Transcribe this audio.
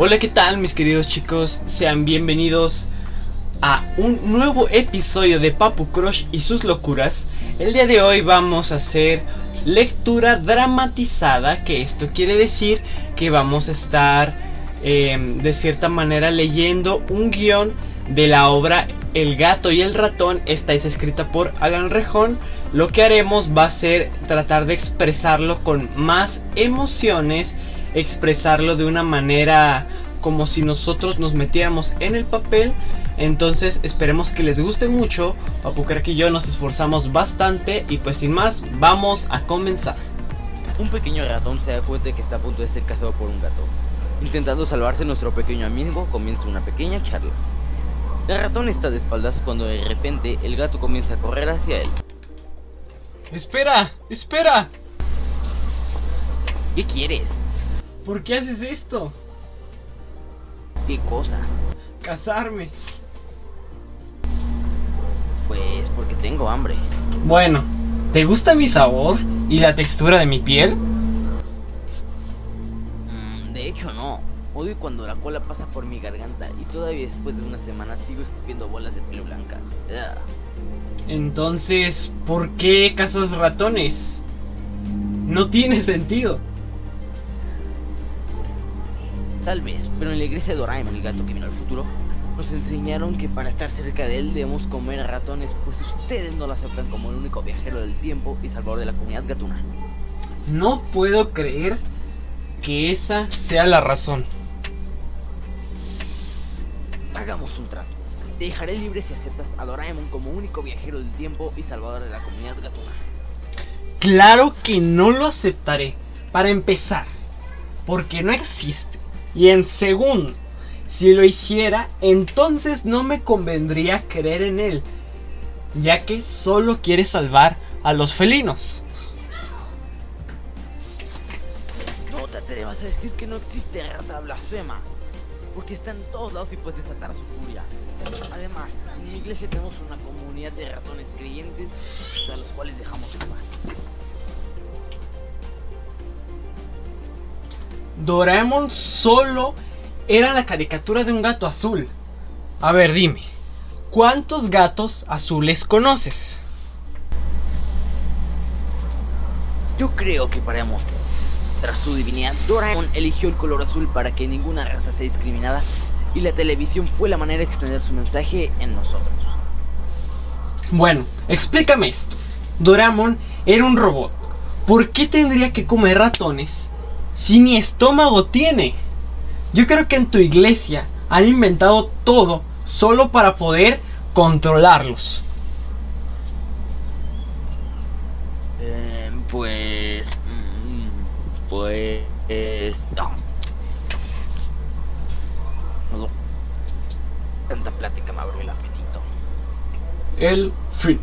Hola, ¿qué tal mis queridos chicos? Sean bienvenidos a un nuevo episodio de Papu Crush y sus locuras. El día de hoy vamos a hacer lectura dramatizada, que esto quiere decir que vamos a estar em, de cierta manera leyendo un guion de la obra El gato y el ratón. Esta es escrita por Alan Rejón. Lo que haremos va a ser tratar de expresarlo con más emociones expresarlo de una manera como si nosotros nos metiéramos en el papel. Entonces esperemos que les guste mucho. Papucarque y yo nos esforzamos bastante y pues sin más, vamos a comenzar. Un pequeño ratón se da cuenta de que está a punto de ser cazado por un gato. Intentando salvarse, nuestro pequeño amigo comienza una pequeña charla. El ratón está de espaldas cuando de repente el gato comienza a correr hacia él. ¡Espera! ¡Espera! ¿Qué quieres? ¿Por qué haces esto? ¿Qué cosa? Casarme. Pues porque tengo hambre. Bueno, ¿te gusta mi sabor y la textura de mi piel? Odio cuando la cola pasa por mi garganta y todavía después de una semana sigo escupiendo bolas de pelo blancas. Entonces, ¿por qué cazas ratones? No tiene sentido. Tal vez, pero en la iglesia de Doraemon, el gato que vino al futuro, nos enseñaron que para estar cerca de él debemos comer ratones, pues ustedes no lo aceptan como el único viajero del tiempo y salvador de la comunidad gatuna. No puedo creer que esa sea la razón. Hagamos un trato. Te dejaré libre si aceptas a Doraemon como único viajero del tiempo y salvador de la comunidad gatuna. Claro que no lo aceptaré. Para empezar, porque no existe. Y en segundo, si lo hiciera, entonces no me convendría creer en él, ya que solo quiere salvar a los felinos. No te atrevas a decir que no existe rata blasfema, porque está en todos lados y puedes desatar su furia. Además, en mi iglesia tenemos una comunidad de ratones creyentes a los cuales dejamos en paz. Doraemon solo era la caricatura de un gato azul. A ver, dime, ¿cuántos gatos azules conoces? Yo creo que para demostrar su divinidad, Doraemon eligió el color azul para que ninguna raza sea discriminada y la televisión fue la manera de extender su mensaje en nosotros. Bueno, explícame esto. Doraemon era un robot. ¿Por qué tendría que comer ratones si ni estómago tiene? Yo creo que en tu iglesia han inventado todo solo para poder controlarlos. Eh, pues... Pues... No. Tanta plática me abrió el apetito. El fin.